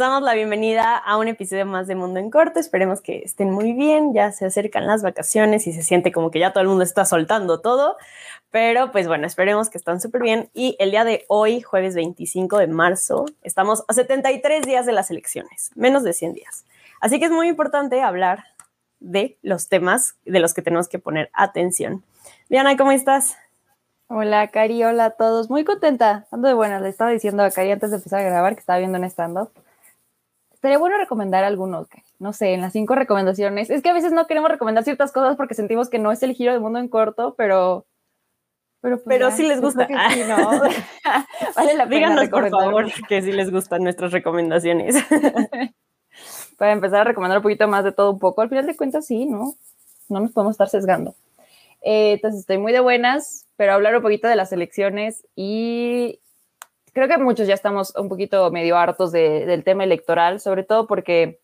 Damos la bienvenida a un episodio más de Mundo en Corto. Esperemos que estén muy bien. Ya se acercan las vacaciones y se siente como que ya todo el mundo está soltando todo. Pero pues bueno, esperemos que estén súper bien. Y el día de hoy, jueves 25 de marzo, estamos a 73 días de las elecciones, menos de 100 días. Así que es muy importante hablar de los temas de los que tenemos que poner atención. Diana, ¿cómo estás? Hola, Cari, hola a todos. Muy contenta. Ando de buenas. Le estaba diciendo a Cari antes de empezar a grabar que estaba viendo un stand-up. Estaría bueno recomendar algunos, no sé, en las cinco recomendaciones. Es que a veces no queremos recomendar ciertas cosas porque sentimos que no es el giro del mundo en corto, pero. Pero, pues pero sí les gusta. Sí, ¿no? vale la pena. Díganos, por favor, que sí les gustan nuestras recomendaciones. Para empezar a recomendar un poquito más de todo un poco. Al final de cuentas, sí, ¿no? No nos podemos estar sesgando. Eh, entonces, estoy muy de buenas pero hablar un poquito de las elecciones y creo que muchos ya estamos un poquito medio hartos del tema electoral, sobre todo porque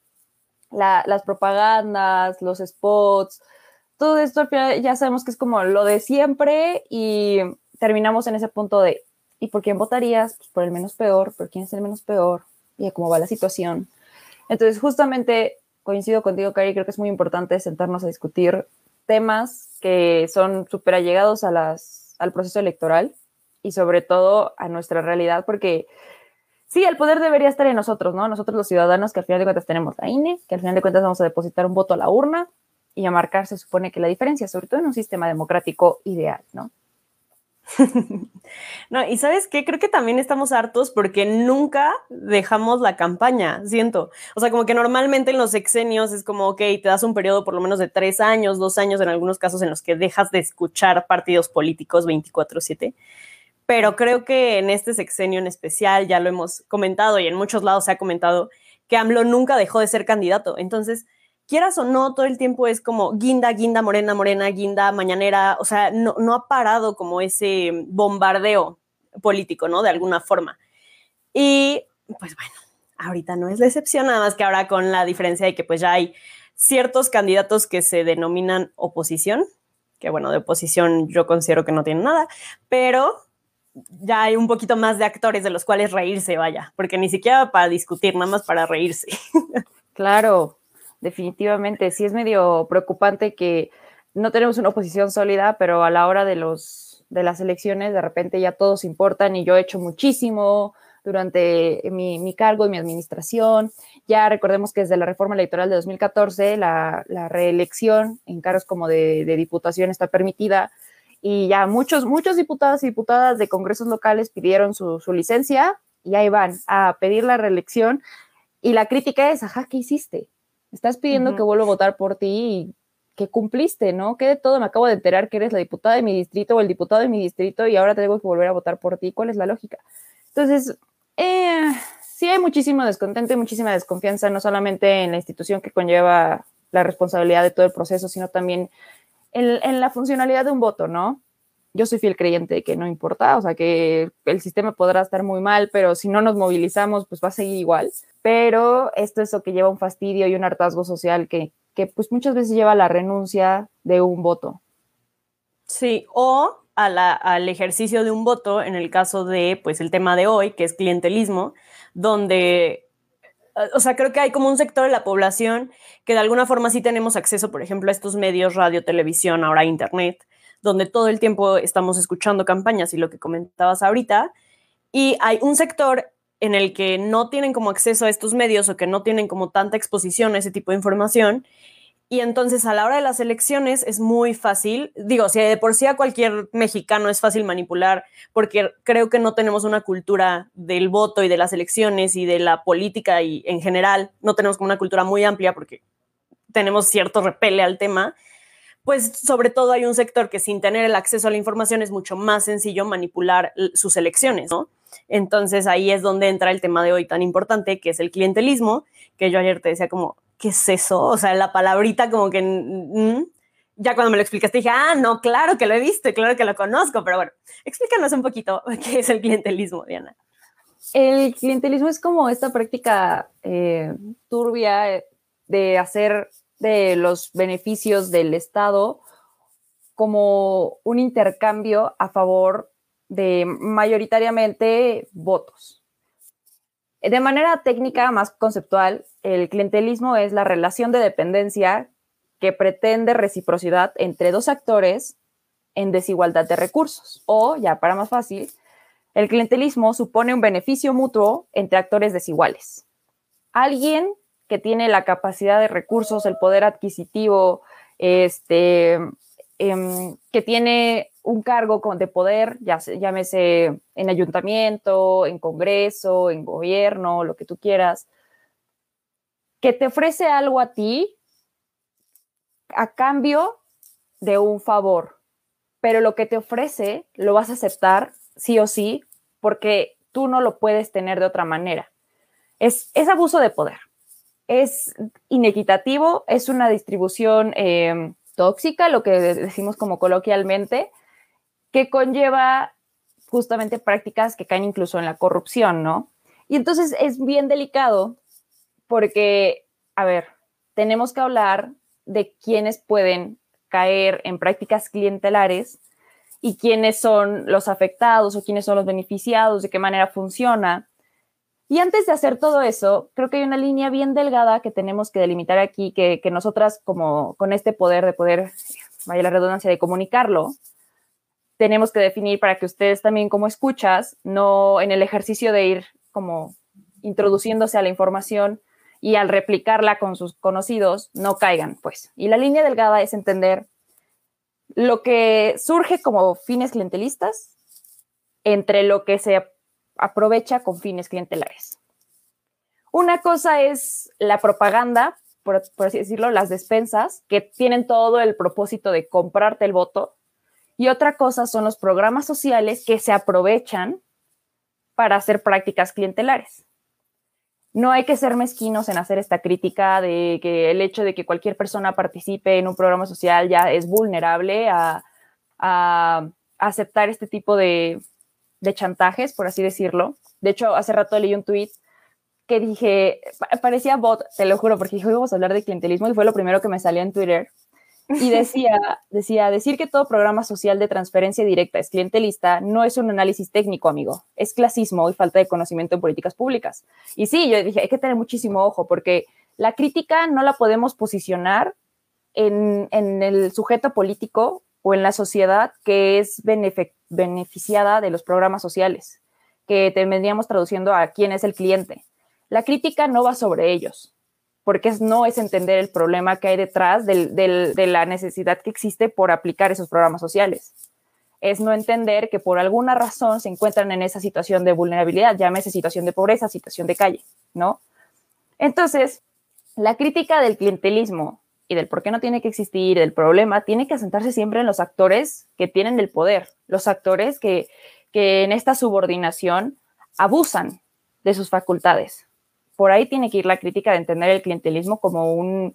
las propagandas, los spots, todo esto ya sabemos que es como lo de siempre y terminamos en ese punto de ¿y por quién votarías? Pues por el menos peor, por quién es el menos peor y cómo va la situación. Entonces, justamente coincido contigo, Cari, creo que es muy importante sentarnos a discutir temas que son súper allegados a las al proceso electoral y sobre todo a nuestra realidad, porque sí, el poder debería estar en nosotros, ¿no? Nosotros los ciudadanos que al final de cuentas tenemos la INE, que al final de cuentas vamos a depositar un voto a la urna y a marcar se supone que la diferencia, sobre todo en un sistema democrático ideal, ¿no? no, y sabes qué, creo que también estamos hartos porque nunca dejamos la campaña, siento. O sea, como que normalmente en los sexenios es como, ok, te das un periodo por lo menos de tres años, dos años en algunos casos en los que dejas de escuchar partidos políticos 24/7. Pero creo que en este sexenio en especial, ya lo hemos comentado y en muchos lados se ha comentado, que AMLO nunca dejó de ser candidato. Entonces, quieras o no, todo el tiempo es como guinda, guinda, morena, morena, guinda, mañanera, o sea, no, no ha parado como ese bombardeo político, ¿no? De alguna forma. Y pues bueno, ahorita no es la excepción, nada más que ahora con la diferencia de que pues ya hay ciertos candidatos que se denominan oposición, que bueno, de oposición yo considero que no tienen nada, pero ya hay un poquito más de actores de los cuales reírse, vaya, porque ni siquiera para discutir, nada más para reírse. Claro, definitivamente. Sí es medio preocupante que no tenemos una oposición sólida, pero a la hora de, los, de las elecciones de repente ya todos importan y yo he hecho muchísimo durante mi, cargo y mi administración. Ya recordemos que desde la reforma electoral de 2014 la, reelección en cargos como de, diputación está permitida y ya muchos, muchos diputados y diputadas de congresos locales pidieron su, su licencia y ahí van a pedir la reelección y la crítica es, ajá, ¿qué hiciste? Estás pidiendo que vuelva a votar por ti y que cumpliste, ¿no? Que de todo me acabo de enterar que eres la diputada de mi distrito o el diputado de mi distrito y ahora tengo que volver a votar por ti. ¿Cuál es la lógica? Entonces, eh, sí hay muchísimo descontento y muchísima desconfianza, no solamente en la institución que conlleva la responsabilidad de todo el proceso, sino también en, la funcionalidad de un voto, ¿no? Yo soy fiel creyente de que no importa, o sea, que el sistema podrá estar muy mal, pero si no nos movilizamos, pues va a seguir igual pero esto es lo que lleva un fastidio y un hartazgo social que, que pues muchas veces lleva a la renuncia de un voto. Sí, o a al ejercicio de un voto en el caso de, pues, el tema de hoy, que es clientelismo, donde, o sea, creo que hay como un sector de la población que de alguna forma sí tenemos acceso, por ejemplo, a estos medios, radio, televisión, ahora internet, donde todo el tiempo estamos escuchando campañas y lo que comentabas ahorita, y hay un sector en el que no tienen como acceso a estos medios o que no tienen como tanta exposición a ese tipo de información. Y entonces a la hora de las elecciones es muy fácil, digo, si de por sí a cualquier mexicano es fácil manipular, porque creo que no tenemos una cultura del voto y de las elecciones y de la política y en general, no tenemos como una cultura muy amplia porque tenemos cierto repele al tema, pues sobre todo hay un sector que sin tener el acceso a la información es mucho más sencillo manipular sus elecciones, ¿no? Entonces ahí es donde entra el tema de hoy tan importante, que es el clientelismo, que yo ayer te decía como, ¿qué es eso? O sea, la palabrita como que... ya cuando me lo explicaste dije, ah, no, claro que lo he visto, claro que lo conozco, pero bueno, explícanos un poquito qué es el clientelismo, Diana. El clientelismo es como esta práctica eh, turbia de hacer de los beneficios del Estado como un intercambio a favor de mayoritariamente votos. De manera técnica, más conceptual, el clientelismo es la relación de dependencia que pretende reciprocidad entre dos actores en desigualdad de recursos. O, ya para más fácil, el clientelismo supone un beneficio mutuo entre actores desiguales. Alguien que tiene la capacidad de recursos, el poder adquisitivo, este, em, que tiene un cargo de poder, ya llámese en ayuntamiento, en congreso, en gobierno, lo que tú quieras, que te ofrece algo a ti a cambio de un favor, pero lo que te ofrece lo vas a aceptar sí o sí porque tú no lo puedes tener de otra manera. Es, es abuso de poder, es inequitativo, es una distribución em, tóxica, lo que decimos como coloquialmente, que conlleva justamente prácticas que caen incluso en la corrupción, ¿no? Y entonces es bien delicado porque, a ver, tenemos que hablar de quiénes pueden caer en prácticas clientelares y quiénes son los afectados o quiénes son los beneficiados, de qué manera funciona. Y antes de hacer todo eso, creo que hay una línea bien delgada que tenemos que delimitar aquí, que, que nosotras como con este poder de poder, vaya la redundancia, de comunicarlo, tenemos que definir para que ustedes también como escuchas, no en el ejercicio de ir como introduciéndose a la información y al replicarla con sus conocidos, no caigan, pues. Y la línea delgada es entender lo que surge como fines clientelistas entre lo que se aprovecha con fines clientelares. Una cosa es la propaganda, por, por, así decirlo, las despensas, que tienen todo el propósito de comprarte el voto, y otra cosa son los programas sociales que se aprovechan para hacer prácticas clientelares. No hay que ser mezquinos en hacer esta crítica de que el hecho de que cualquier persona participe en un programa social ya es vulnerable a, aceptar este tipo de, de chantajes, por así decirlo. De hecho, hace rato leí un tweet que dije, parecía bot, te lo juro, porque dije, vamos a hablar de clientelismo y fue lo primero que me salió en Twitter. Y decía, decía, decir que todo programa social de transferencia directa es clientelista no es un análisis técnico, amigo, es clasismo y falta de conocimiento en políticas públicas. Y sí, yo dije, hay que tener muchísimo ojo porque la crítica no la podemos posicionar en, en el sujeto político o en la sociedad que es beneficiada de los programas sociales, que te veníamos traduciendo a quién es el cliente. La crítica no va sobre ellos, porque no es entender el problema que hay detrás de la necesidad que existe por aplicar esos programas sociales. Es no entender que por alguna razón se encuentran en esa situación de vulnerabilidad, llámese situación de pobreza, situación de calle, ¿no? Entonces, la crítica del clientelismo y del por qué no tiene que existir, del problema, tiene que asentarse siempre en los actores que tienen el poder, los actores que, que en esta subordinación abusan de sus facultades, por ahí tiene que ir la crítica de entender el clientelismo como un,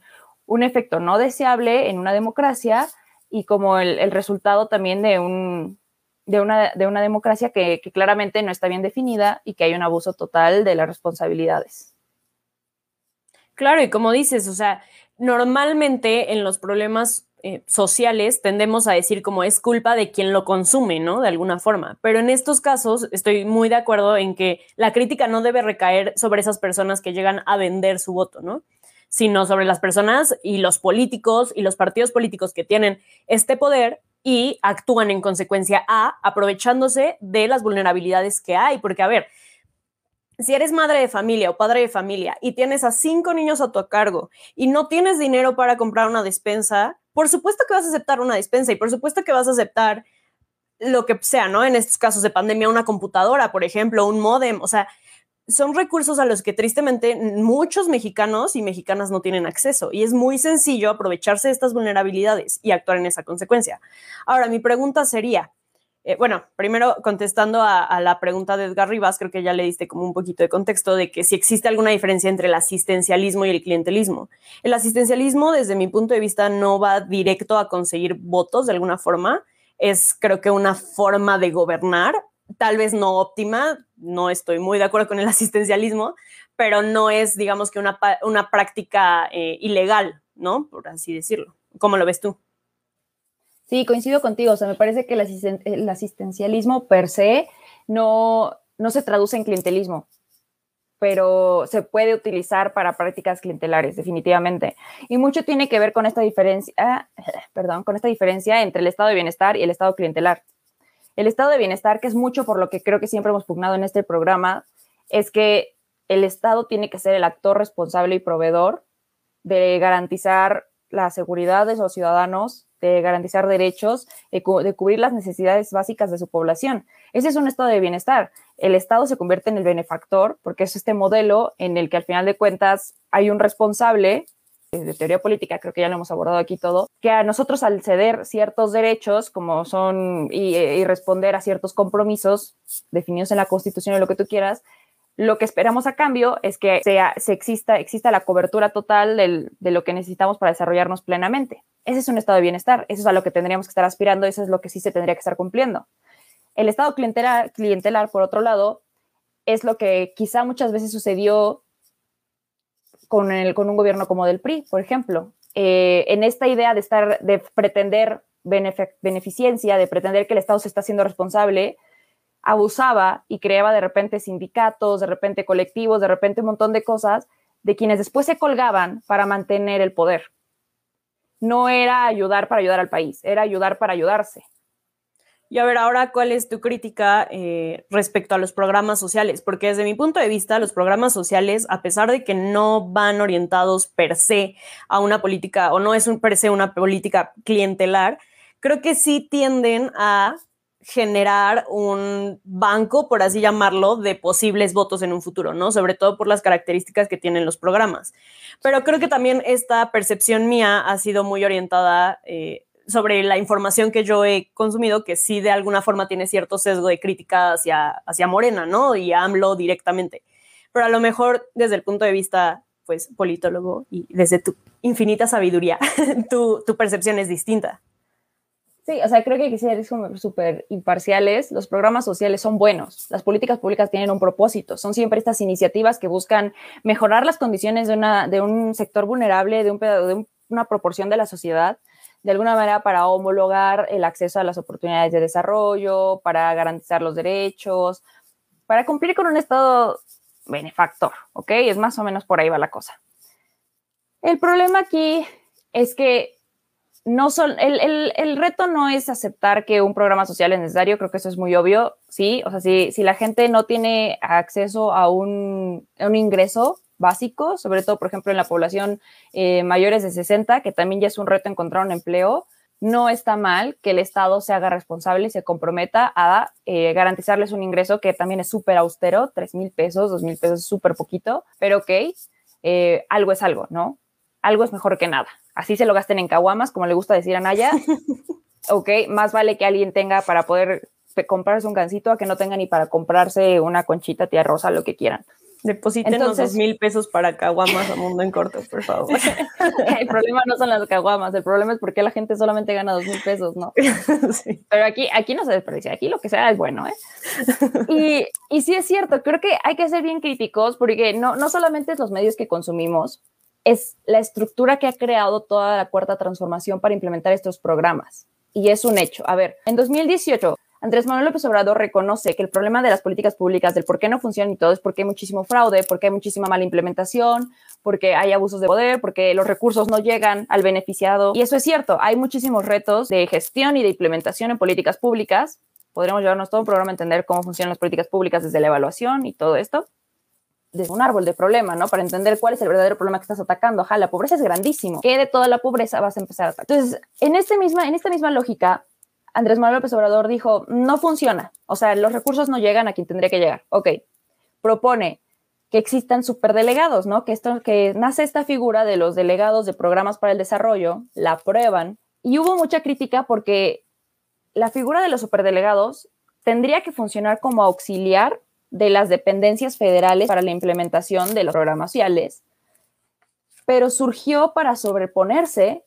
efecto no deseable en una democracia y como el, resultado también de, un, de, una, de una democracia que, que, claramente no está bien definida y que hay un abuso total de las responsabilidades. Claro, y como dices, o sea, normalmente en los problemas eh, sociales tendemos a decir como es culpa de quien lo consume, ¿no? De alguna forma. Pero en estos casos estoy muy de acuerdo en que la crítica no debe recaer sobre esas personas que llegan a vender su voto, ¿no? Sino sobre las personas y los políticos y los partidos políticos que tienen este poder y actúan en consecuencia a aprovechándose de las vulnerabilidades que hay. Porque, a ver, si eres madre de familia o padre de familia y tienes a cinco niños a tu cargo y no tienes dinero para comprar una despensa, por supuesto que vas a aceptar una despensa y por supuesto que vas a aceptar lo que sea, ¿no? En estos casos de pandemia, una computadora, por ejemplo, un modem, o sea, son recursos a los que tristemente muchos mexicanos y mexicanas no tienen acceso y es muy sencillo aprovecharse de estas vulnerabilidades y actuar en esa consecuencia. Ahora, mi pregunta sería, eh, bueno, primero contestando a, la pregunta de Edgar Rivas, creo que ya le diste como un poquito de contexto de que si existe alguna diferencia entre el asistencialismo y el clientelismo. El asistencialismo, desde mi punto de vista, no va directo a conseguir votos de alguna forma. Es creo que una forma de gobernar, tal vez no óptima, no estoy muy de acuerdo con el asistencialismo, pero no es, digamos que una, una práctica eh, ilegal, ¿no? Por así decirlo. ¿Cómo lo ves tú? Sí, coincido contigo. O sea, me parece que el, asistencialismo per se no, no se traduce en clientelismo. pero se puede utilizar para prácticas clientelares, definitivamente. Y mucho tiene que ver con esta diferencia, perdón, con esta diferencia entre el estado de bienestar y el estado clientelar. El estado de bienestar, que es mucho por lo que creo que siempre hemos pugnado en este programa, es que el Estado tiene que ser el actor responsable y proveedor de garantizar la seguridad de los ciudadanos, de garantizar derechos, de, cubrir las necesidades básicas de su población. Ese es un estado de bienestar. El Estado se convierte en el benefactor porque es este modelo en el que al final de cuentas hay un responsable de teoría política, creo que ya lo hemos abordado aquí todo, que a nosotros al ceder ciertos derechos, como son, y, responder a ciertos compromisos definidos en la Constitución o lo que tú quieras, lo que esperamos a cambio es que sea, se exista, exista la cobertura total de lo que necesitamos para desarrollarnos plenamente. Ese es un estado de bienestar, eso es a lo que tendríamos que estar aspirando, eso es lo que sí se tendría que estar cumpliendo. El estado clientelar, clientelar por otro lado, es lo que quizá muchas veces sucedió con, un gobierno como del PRI, por ejemplo. Eh, en esta idea de estar, de pretender beneficencia, de pretender que el Estado se está haciendo responsable, abusaba y creaba de repente sindicatos, de repente colectivos, de repente un montón de cosas de quienes después se colgaban para mantener el poder. No era ayudar para ayudar al país, era ayudar para ayudarse. Y a ver, ahora, ¿cuál es tu crítica eh, respecto a los programas sociales? Porque desde mi punto de vista, los programas sociales, a pesar de que no van orientados per se a una política, o no es un per se una política clientelar, creo que sí tienden a generar un banco, por así llamarlo, de posibles votos en un futuro, ¿no? Sobre todo por las características que tienen los programas. Pero creo que también esta percepción mía ha sido muy orientada eh, sobre la información que yo he consumido, que sí de alguna forma tiene cierto sesgo de crítica hacia, hacia Morena, ¿no? Y AMLO directamente. Pero a lo mejor desde el punto de vista, pues, politólogo y desde tu infinita sabiduría, tu, tu percepción es distinta. Sí, o sea, creo que hay que ser súper imparciales. Los programas sociales son buenos. Las políticas públicas tienen un propósito. Son siempre estas iniciativas que buscan mejorar las condiciones de, una, de un sector vulnerable, de, un, de una proporción de la sociedad, de alguna manera para homologar el acceso a las oportunidades de desarrollo, para garantizar los derechos, para cumplir con un Estado benefactor, ¿ok? Es más o menos por ahí va la cosa. El problema aquí es que no son, el, reto no es aceptar que un programa social es necesario, creo que eso es muy obvio, ¿sí? O sea, si, si la gente no tiene acceso a un, ingreso básico, sobre todo, por ejemplo, en la población eh, mayores de 60, que también ya es un reto encontrar un empleo, no está mal que el Estado se haga responsable y se comprometa a eh, garantizarles un ingreso que también es súper austero, 3 mil pesos, 2 mil pesos es súper poquito, pero ok, eh, algo es algo, ¿no? Algo es mejor que nada así se lo gasten en caguamas, como le gusta decir a Naya. ok, más vale que alguien tenga para poder comprarse un gancito a que no tenga ni para comprarse una conchita, tía rosa, lo que quieran. Depositen dos mil pesos para caguamas a mundo en corto, por favor. el problema no son las caguamas, el problema es porque la gente solamente gana dos mil pesos, ¿no? Pero aquí, aquí no se desperdicia, aquí lo que sea es bueno, ¿eh? Y, y sí es cierto, creo que hay que ser bien críticos porque no, no solamente es los medios que consumimos, es la estructura que ha creado toda la cuarta transformación para implementar estos programas. Y es un hecho. A ver, en 2018, Andrés Manuel López Obrador reconoce que el problema de las políticas públicas, del por qué no funcionan y todo, es porque hay muchísimo fraude, porque hay muchísima mala implementación, porque hay abusos de poder, porque los recursos no llegan al beneficiado. Y eso es cierto, hay muchísimos retos de gestión y de implementación en políticas públicas. Podríamos llevarnos todo un programa a entender cómo funcionan las políticas públicas desde la evaluación y todo esto desde un árbol de problema, ¿no? Para entender cuál es el verdadero problema que estás atacando. Ajá, la pobreza es grandísimo. ¿Qué de toda la pobreza vas a empezar a atacar? Entonces, en, este misma, en esta misma lógica, Andrés Manuel López Obrador dijo, no funciona. O sea, los recursos no llegan a quien tendría que llegar. Ok. Propone que existan superdelegados, ¿no? Que, esto, que nace esta figura de los delegados de programas para el desarrollo, la aprueban. Y hubo mucha crítica porque la figura de los superdelegados tendría que funcionar como auxiliar de las dependencias federales para la implementación de los programas sociales, pero surgió para sobreponerse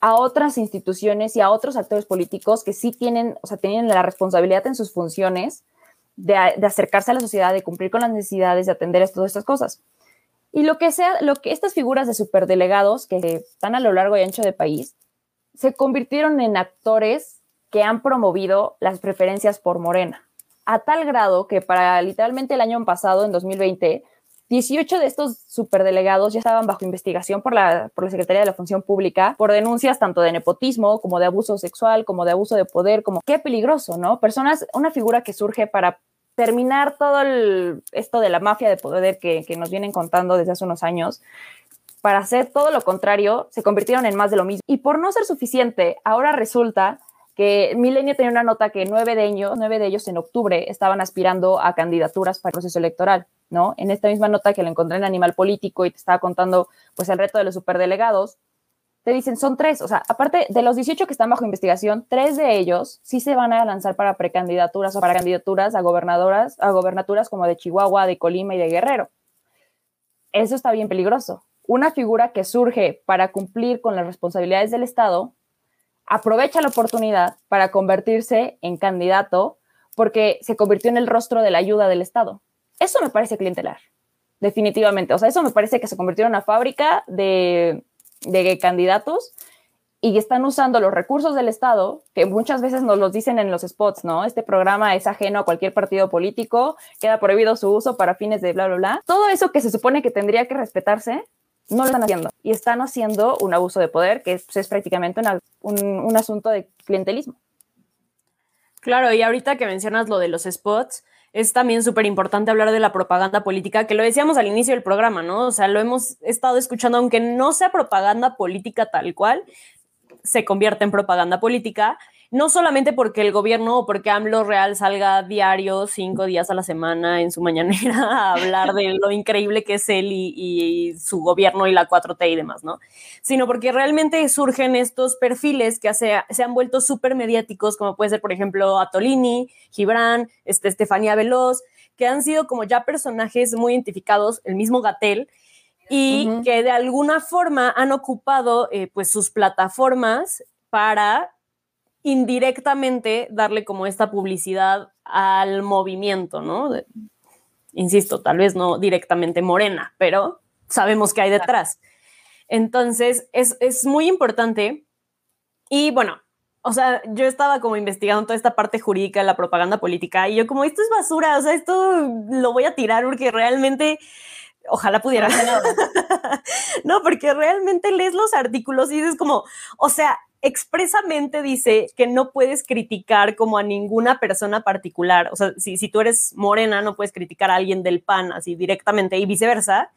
a otras instituciones y a otros actores políticos que sí tienen, o sea, tienen la responsabilidad en sus funciones de, acercarse a la sociedad, de cumplir con las necesidades, de atender a todas estas cosas. Y lo que sea, lo que estas figuras de superdelegados que están a lo largo y ancho del país, se convirtieron en actores que han promovido las preferencias por Morena a tal grado que para literalmente el año pasado, en 2020, 18 de estos superdelegados ya estaban bajo investigación por la, por la Secretaría de la Función Pública por denuncias tanto de nepotismo como de abuso sexual, como de abuso de poder, como qué peligroso, ¿no? Personas, una figura que surge para terminar todo esto de la mafia de poder que, que nos vienen contando desde hace unos años, para hacer todo lo contrario, se convirtieron en más de lo mismo. Y por no ser suficiente, ahora resulta que Milenio tenía una nota que nueve de ellos, nueve de ellos en octubre estaban aspirando a candidaturas para el proceso electoral, ¿no? En esta misma nota que le encontré en Animal Político y te estaba contando, pues, el reto de los superdelegados, te dicen, son tres, o sea, aparte de los 18 que están bajo investigación, tres de ellos sí se van a lanzar para precandidaturas o para candidaturas a gobernadoras, a gobernaturas como de Chihuahua, de Colima y de Guerrero. Eso está bien peligroso. Una figura que surge para cumplir con las responsabilidades del Estado aprovecha la oportunidad para convertirse en candidato porque se convirtió en el rostro de la ayuda del Estado. Eso me parece clientelar, definitivamente. O sea, eso me parece que se convirtió en una fábrica de, de candidatos y están usando los recursos del Estado, que muchas veces nos los dicen en los spots, ¿no? Este programa es ajeno a cualquier partido político, queda prohibido su uso para fines de bla, bla, bla. Todo eso que se supone que tendría que respetarse, no lo están haciendo. Y están haciendo un abuso de poder que es, prácticamente un, asunto de clientelismo. Claro, y ahorita que mencionas lo de los spots, es también súper importante hablar de la propaganda política, que lo decíamos al inicio del programa, ¿no? O sea, lo hemos estado escuchando, aunque no sea propaganda política tal cual, se convierte en propaganda política no solamente porque el gobierno o porque AMLO Real salga diario cinco días a la semana en su mañanera a hablar de lo increíble que es él y, su gobierno y la 4T y demás, ¿no? Sino porque realmente surgen estos perfiles que se, se han vuelto súper mediáticos, como puede ser, por ejemplo, Atolini, Gibran, este, Estefanía Veloz, que han sido como ya personajes muy identificados, el mismo Gatel, y que de alguna forma han ocupado eh, pues sus plataformas para indirectamente darle como esta publicidad al movimiento, ¿no? insisto, tal vez no directamente morena, pero sabemos que hay detrás. Entonces, es, es muy importante. Y bueno, o sea, yo estaba como investigando toda esta parte jurídica de la propaganda política y yo como, esto es basura, o sea, esto lo voy a tirar porque realmente, ojalá pudiera. no, porque realmente lees los artículos y dices como, o sea, expresamente dice que no puedes criticar como a ninguna persona particular. O sea, si, si tú eres morena, no puedes criticar a alguien del PAN así directamente y viceversa.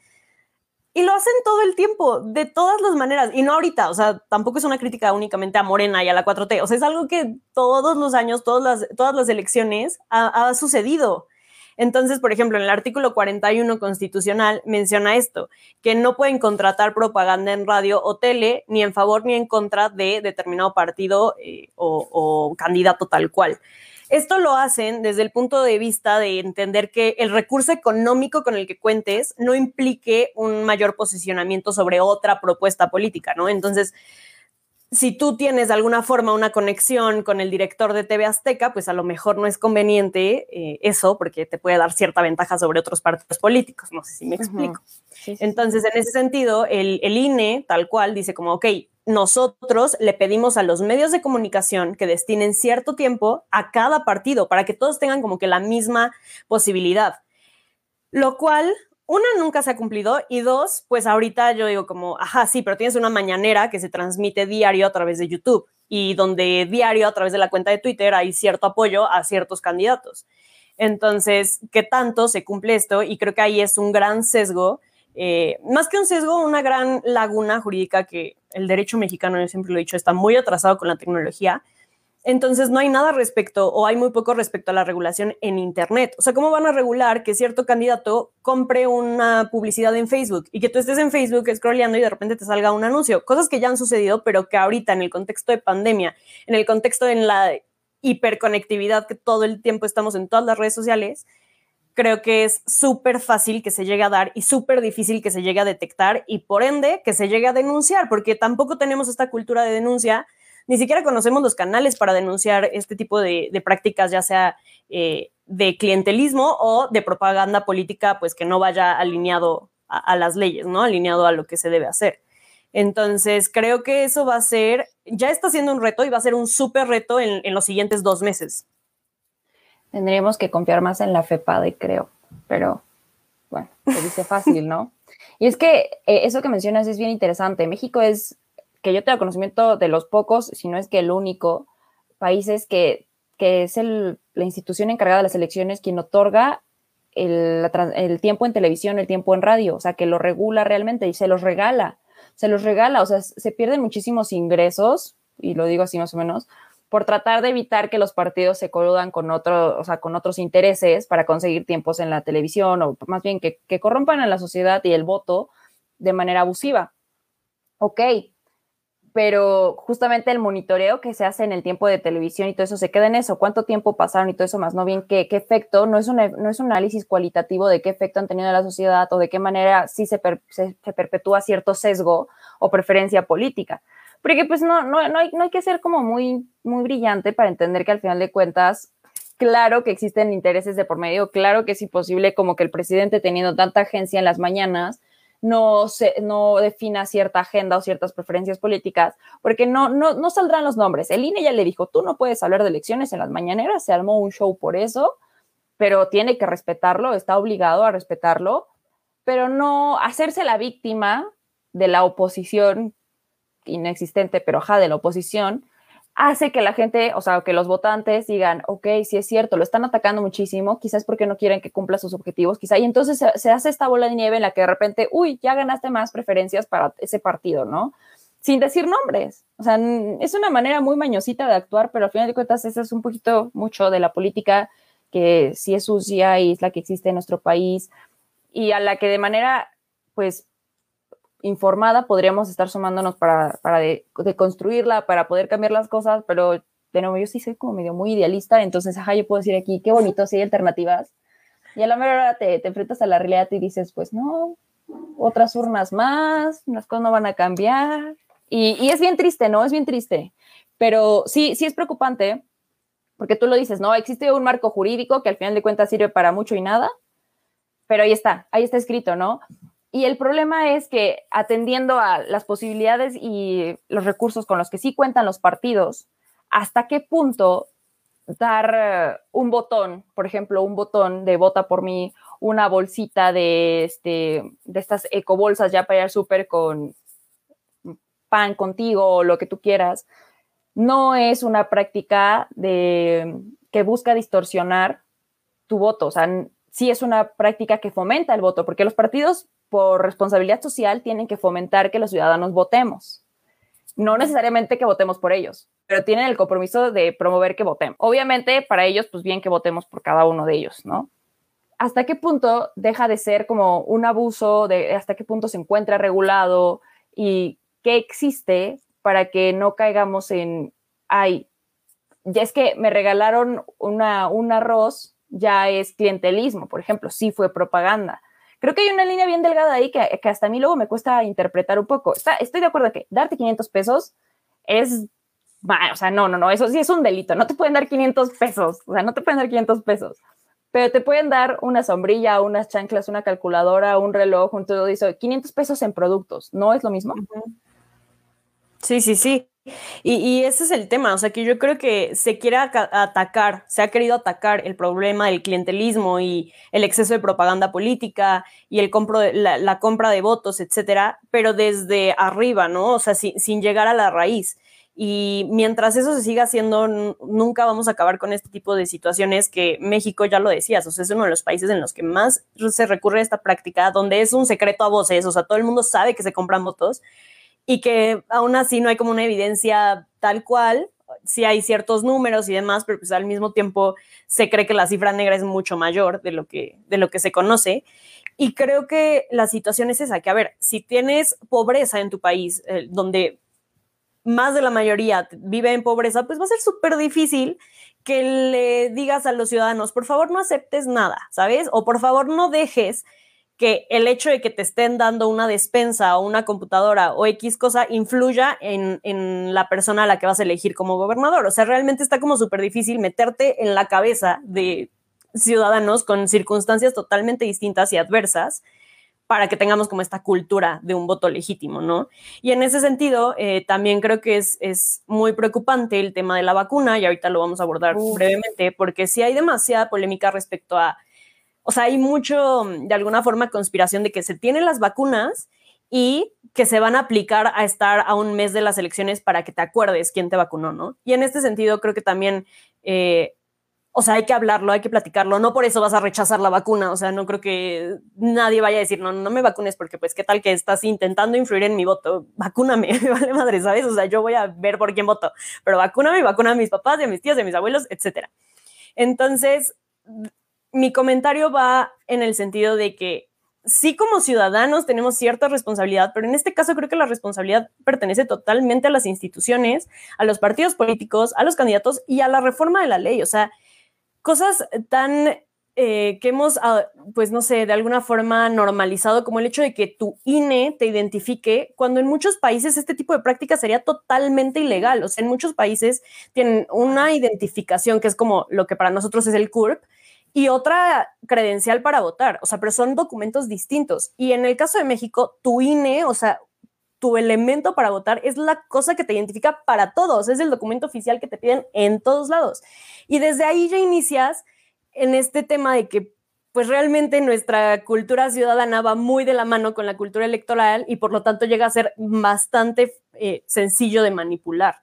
Y lo hacen todo el tiempo, de todas las maneras. Y no ahorita, o sea, tampoco es una crítica únicamente a Morena y a la 4T. O sea, es algo que todos los años, todas las, todas las elecciones ha, ha sucedido. Entonces, por ejemplo, en el artículo 41 constitucional menciona esto, que no pueden contratar propaganda en radio o tele ni en favor ni en contra de determinado partido eh, o, candidato tal cual. Esto lo hacen desde el punto de vista de entender que el recurso económico con el que cuentes no implique un mayor posicionamiento sobre otra propuesta política, ¿no? Entonces, si tú tienes de alguna forma una conexión con el director de TV Azteca, pues a lo mejor no es conveniente eh, eso porque te puede dar cierta ventaja sobre otros partidos políticos. No sé si me explico. Entonces, en ese sentido, el, el INE tal cual dice como, ok, nosotros le pedimos a los medios de comunicación que destinen cierto tiempo a cada partido para que todos tengan como que la misma posibilidad. Lo cual una, nunca se ha cumplido y dos, pues ahorita yo digo como, ajá, sí, pero tienes una mañanera que se transmite diario a través de YouTube y donde diario a través de la cuenta de Twitter hay cierto apoyo a ciertos candidatos. Entonces, ¿qué tanto se cumple esto? Y creo que ahí es un gran sesgo, eh, más que un sesgo, una gran laguna jurídica que el derecho mexicano, yo siempre lo he dicho, está muy atrasado con la tecnología entonces no hay nada respecto o hay muy poco respecto a la regulación en Internet. O sea, ¿cómo van a regular que cierto candidato compre una publicidad en Facebook y que tú estés en Facebook scrolleando y de repente te salga un anuncio? Cosas que ya han sucedido, pero que ahorita en el contexto de pandemia, en el contexto de la hiperconectividad que todo el tiempo estamos en todas las redes sociales, creo que es súper fácil que se llegue a dar y súper difícil que se llegue a detectar y por ende que se llegue a denunciar, porque tampoco tenemos esta cultura de denuncia ni siquiera conocemos los canales para denunciar este tipo de, prácticas, ya sea eh, de clientelismo o de propaganda política, pues que no vaya alineado a, las leyes, ¿no? Alineado a lo que se debe hacer. Entonces, creo que eso va a ser, ya está siendo un reto y va a ser un súper reto en, en, los siguientes dos meses. Tendríamos que confiar más en la FEPADE, creo, pero bueno, se dice fácil, ¿no? Y es que eh, eso que mencionas es bien interesante. México es, que yo tengo conocimiento de los pocos, si no es que el único, países que, que es el, la institución encargada de las elecciones quien otorga el, el, tiempo en televisión, el tiempo en radio, o sea, que lo regula realmente y se los regala, se los regala, o sea, se pierden muchísimos ingresos, y lo digo así más o menos, por tratar de evitar que los partidos se coludan con, otro, o sea, con otros intereses para conseguir tiempos en la televisión o más bien que, que corrompan a la sociedad y el voto de manera abusiva. Ok, pero justamente el monitoreo que se hace en el tiempo de televisión y todo eso se queda en eso, cuánto tiempo pasaron y todo eso más, no bien qué, qué efecto, no es, un, no es un análisis cualitativo de qué efecto han tenido en la sociedad o de qué manera sí se, se, se perpetúa cierto sesgo o preferencia política. Porque pues no, no, no, hay, no hay que ser como muy, muy brillante para entender que al final de cuentas, claro que existen intereses de por medio, claro que es imposible como que el presidente teniendo tanta agencia en las mañanas, no, se, no defina cierta agenda o ciertas preferencias políticas, porque no, no, no saldrán los nombres. El INE ya le dijo, tú no puedes hablar de elecciones en las mañaneras, se armó un show por eso, pero tiene que respetarlo, está obligado a respetarlo, pero no hacerse la víctima de la oposición inexistente, pero ja, de la oposición, hace que la gente, o sea, que los votantes digan, ok, sí es cierto, lo están atacando muchísimo, quizás porque no quieren que cumpla sus objetivos, quizá, y entonces se, se, hace esta bola de nieve en la que de repente, uy, ya ganaste más preferencias para ese partido, ¿no? Sin decir nombres. O sea, es una manera muy mañosita de actuar, pero al final de cuentas, esa es un poquito mucho de la política que sí es sucia y es la que existe en nuestro país y a la que de manera, pues, informada podríamos estar sumándonos para, para de para poder cambiar las cosas, pero de nuevo yo sí soy como medio muy idealista, entonces, ajá, yo puedo decir aquí, qué bonito, si hay alternativas. Y a la mera hora te, te enfrentas a la realidad y dices, pues no, otras urnas más, las cosas no van a cambiar. Y, y, es bien triste, ¿no? Es bien triste. Pero sí, sí es preocupante, porque tú lo dices, ¿no? Existe un marco jurídico que al final de cuentas sirve para mucho y nada, pero ahí está, ahí está escrito, ¿no? Y el problema es que atendiendo a las posibilidades y los recursos con los que sí cuentan los partidos, hasta qué punto dar eh, un botón, por ejemplo, un botón de vota por mí, una bolsita de, este, de estas ecobolsas ya para ir súper con pan contigo o lo que tú quieras, no es una práctica de, que busca distorsionar tu voto. O sea, sí es una práctica que fomenta el voto, porque los partidos por responsabilidad social tienen que fomentar que los ciudadanos votemos. No necesariamente que votemos por ellos, pero tienen el compromiso de promover que votemos. Obviamente, para ellos, pues bien que votemos por cada uno de ellos, ¿no? ¿Hasta qué punto deja de ser como un abuso? De, ¿Hasta qué punto se encuentra regulado? ¿Y qué existe para que no caigamos en, ay, ya es que me regalaron una, un arroz, ya es clientelismo, por ejemplo, sí fue propaganda creo que hay una línea bien delgada ahí que, hasta a mí luego me cuesta interpretar un poco. Está, estoy de acuerdo que darte 500 pesos es, o sea, no, no, no, eso sí es un delito. No te pueden dar 500 pesos, o sea, no te pueden dar 500 pesos, pero te pueden dar una sombrilla, unas chanclas, una calculadora, un reloj, un todo eso. 500 pesos en productos, ¿no es lo mismo? Sí, sí, sí. Y, ese es el tema, o sea que yo creo que se quiere atacar, se ha querido atacar el problema del clientelismo y el exceso de propaganda política y el compro la, compra de votos, etcétera, pero desde arriba, ¿no? O sea, sin llegar a la raíz. Y mientras eso se siga haciendo, nunca vamos a acabar con este tipo de situaciones que México, ya lo decías, o sea, es uno de los países en los que más se recurre a esta práctica, donde es un secreto a voces, o sea, todo el mundo sabe que se compran votos y que aún así no hay como una evidencia tal cual, sí hay ciertos números y demás, pero pues al mismo tiempo se cree que la cifra negra es mucho mayor de lo que, de lo que se conoce. Y creo que la situación es esa, que a ver, si tienes pobreza en tu país, eh, donde más de la mayoría vive en pobreza, pues va a ser súper difícil que le digas a los ciudadanos, por favor no aceptes nada, ¿sabes? O por favor no dejes que el hecho de que te estén dando una despensa o una computadora o X cosa influya en, en la persona a la que vas a elegir como gobernador. O sea, realmente está como súper difícil meterte en la cabeza de ciudadanos con circunstancias totalmente distintas y adversas para que tengamos como esta cultura de un voto legítimo, ¿no? Y en ese sentido, eh, también creo que es, es, muy preocupante el tema de la vacuna, y ahorita lo vamos a abordar Uf. brevemente, porque sí hay demasiada polémica respecto a o sea, hay mucho, de alguna forma, conspiración de que se tienen las vacunas y que se van a aplicar a estar a un mes de las elecciones para que te acuerdes quién te vacunó, ¿no? Y en este sentido creo que también, eh, o sea, hay que hablarlo, hay que platicarlo, no por eso vas a rechazar la vacuna, o sea, no creo que nadie vaya a decir, no, no me vacunes porque pues qué tal que estás intentando influir en mi voto, vacúname, me vale madre, ¿sabes? O sea, yo voy a ver por quién voto, pero vacúname, vacuna a mis papás, a mis tías, a mis abuelos, etcétera. Entonces, mi comentario va en el sentido de que sí como ciudadanos tenemos cierta responsabilidad, pero en este caso creo que la responsabilidad pertenece totalmente a las instituciones, a los partidos políticos, a los candidatos y a la reforma de la ley. O sea, cosas tan eh, que hemos, ah, pues no sé, de alguna forma normalizado, como el hecho de que tu INE te identifique, cuando en muchos países este tipo de práctica sería totalmente ilegal. O sea, en muchos países tienen una identificación que es como lo que para nosotros es el CURP, y otra credencial para votar, o sea, pero son documentos distintos. Y en el caso de México, tu INE, o sea, tu elemento para votar es la cosa que te identifica para todos, es el documento oficial que te piden en todos lados. Y desde ahí ya inicias en este tema de que pues realmente nuestra cultura ciudadana va muy de la mano con la cultura electoral y por lo tanto llega a ser bastante eh, sencillo de manipular.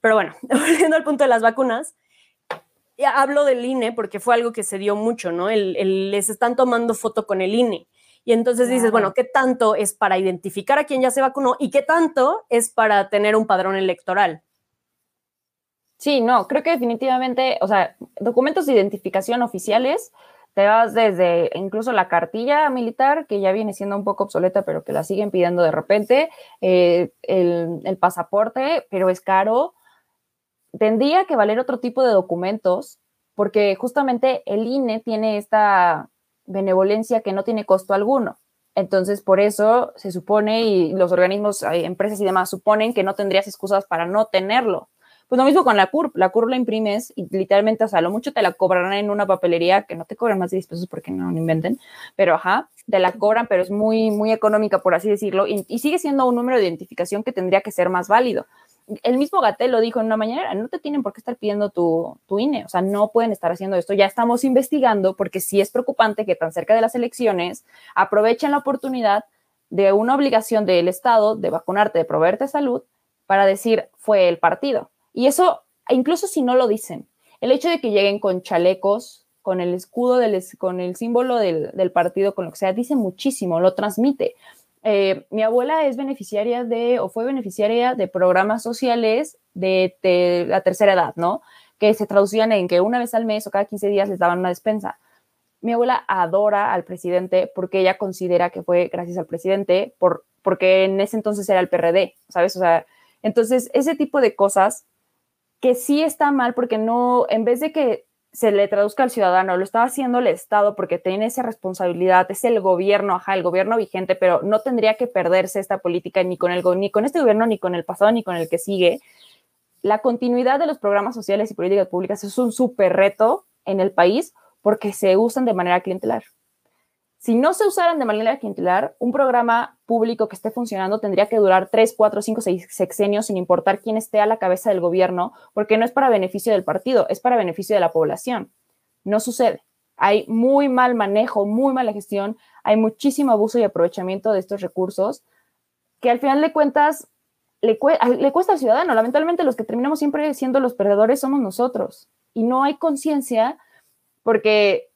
Pero bueno, volviendo al punto de las vacunas, hablo del INE porque fue algo que se dio mucho, ¿no? El, les están tomando foto con el INE. Y entonces dices, bueno, ¿qué tanto es para identificar a quien ya se vacunó y qué tanto es para tener un padrón electoral? Sí, no, creo que definitivamente, o sea, documentos de identificación oficiales, te vas desde incluso la cartilla militar, que ya viene siendo un poco obsoleta, pero que la siguen pidiendo de repente, eh, el, el pasaporte, pero es caro tendría que valer otro tipo de documentos, porque justamente el INE tiene esta benevolencia que no tiene costo alguno. Entonces, por eso se supone, y los organismos, empresas y demás suponen que no tendrías excusas para no tenerlo. Pues lo mismo con la CURP. La CURP la imprimes y literalmente, o sea, lo mucho te la cobrarán en una papelería que no te cobran más de 10 pesos porque no, lo inventen, pero ajá, te la cobran, pero es muy, muy económica, por así decirlo, y sigue siendo un número de identificación que tendría que ser más válido el mismo Gatel lo dijo en una mañana, no te tienen por qué estar pidiendo tu, tu, INE, o sea, no pueden estar haciendo esto. Ya estamos investigando porque sí es preocupante que tan cerca de las elecciones aprovechen la oportunidad de una obligación del Estado de vacunarte, de proveerte salud, para decir fue el partido. Y eso, incluso si no lo dicen, el hecho de que lleguen con chalecos, con el escudo, con el símbolo del, del partido, con lo que sea, dice muchísimo, lo transmite. Eh, mi abuela es beneficiaria de, o fue beneficiaria de programas sociales de, la tercera edad, ¿no? Que se traducían en que una vez al mes o cada 15 días les daban una despensa. Mi abuela adora al presidente porque ella considera que fue gracias al presidente, por, porque en ese entonces era el PRD, ¿sabes? O sea, entonces ese tipo de cosas que sí está mal porque no, en vez de que se le traduzca al ciudadano, lo está haciendo el Estado porque tiene esa responsabilidad, es el gobierno, ajá, el gobierno vigente, pero no tendría que perderse esta política ni con, el, ni con este gobierno, ni con el pasado, ni con el que sigue. La continuidad de los programas sociales y políticas públicas es un súper reto en el país porque se usan de manera clientelar. Si no se usaran de manera quintilar, un programa público que esté funcionando tendría que durar tres, cuatro, cinco, seis sexenios sin importar quién esté a la cabeza del gobierno, porque no es para beneficio del partido, es para beneficio de la población. No sucede. Hay muy mal manejo, muy mala gestión, hay muchísimo abuso y aprovechamiento de estos recursos que al final de cuentas le, le cuesta al ciudadano. Lamentablemente los que terminamos siempre siendo los perdedores somos nosotros y no hay conciencia porque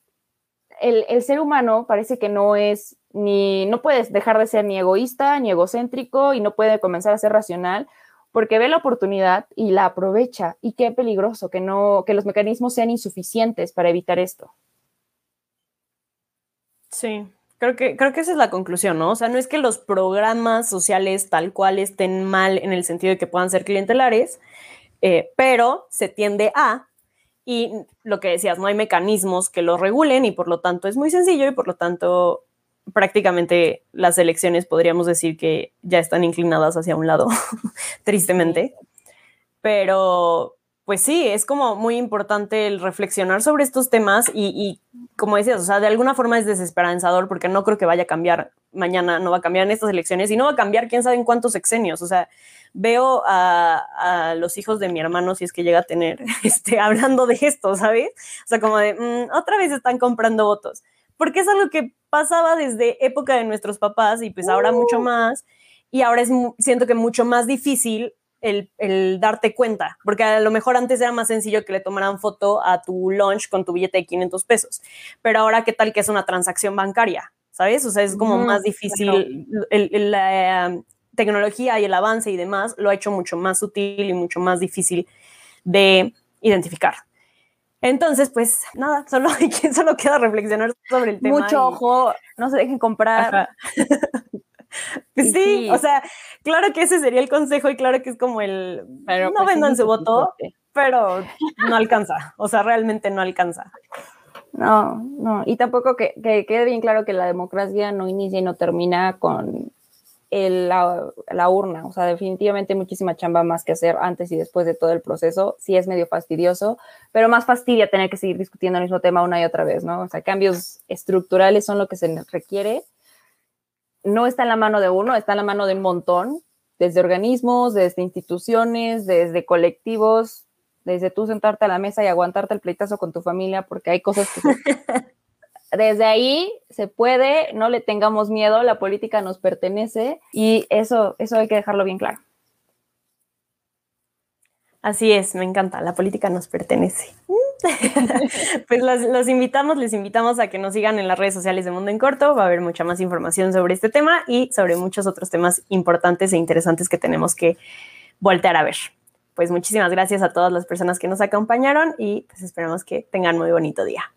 el, ser humano parece que no es ni, no puedes dejar de ser ni egoísta, ni egocéntrico y no puede comenzar a ser racional porque ve la oportunidad y la aprovecha. Y qué peligroso que no, que los mecanismos sean insuficientes para evitar esto. Sí, creo que, creo que esa es la conclusión, ¿no? O sea, no es que los programas sociales tal cual estén mal en el sentido de que puedan ser clientelares, eh, pero se tiende a y lo que decías, no hay mecanismos que lo regulen y por lo tanto es muy sencillo y por lo tanto prácticamente las elecciones podríamos decir que ya están inclinadas hacia un lado, tristemente. Pero pues sí, es como muy importante el reflexionar sobre estos temas y, y, como decías, o sea, de alguna forma es desesperanzador porque no creo que vaya a cambiar mañana, no va a cambiar en estas elecciones y no va a cambiar quién sabe en cuántos sexenios. O sea, veo a, los hijos de mi hermano, si es que llega a tener, este, hablando de esto, ¿sabes? O sea, como de, mm, otra vez están comprando votos. porque es algo que pasaba desde época de nuestros papás y pues ahora mucho uh. más. Y ahora es, siento que mucho más difícil el, el, darte cuenta, porque a lo mejor antes era más sencillo que le tomaran foto a tu lunch con tu billete de 500 pesos, pero ahora qué tal que es una transacción bancaria, ¿sabes? O sea, es como más difícil, la em, tecnología y el avance y demás lo ha hecho mucho más sutil y mucho más difícil de identificar. Entonces, pues nada, solo, solo queda reflexionar sobre el tema. Mucho ojo, no se dejen comprar. Pues sí, o sea, claro que ese sería el consejo y claro que es como el, no pues, vendan su voto, pero no alcanza, o sea, realmente no alcanza. No, no, y tampoco que, que quede bien claro que la democracia no inicia y no termina con la, urna. O sea, definitivamente muchísima chamba más que hacer antes y después de todo el proceso. Sí es medio fastidioso, pero más fastidia tener que seguir discutiendo el mismo tema una y otra vez, ¿no? O sea, cambios estructurales son lo que se requiere. No está en la mano de uno, está en la mano de un montón, desde organismos, desde instituciones, desde colectivos, desde tú sentarte a la mesa y aguantarte el pleitazo con tu familia, porque hay cosas que desde ahí se puede, no le tengamos miedo, la política nos pertenece y eso, eso hay que dejarlo bien claro. Así es, me encanta, la política nos pertenece. pues los, invitamos, les invitamos a que nos sigan en las redes sociales de Mundo en Corto, va a haber mucha más información sobre este tema y sobre muchos otros temas importantes e interesantes que tenemos que voltear a ver. Pues muchísimas gracias a todas las personas que nos acompañaron y pues esperamos que tengan muy bonito día.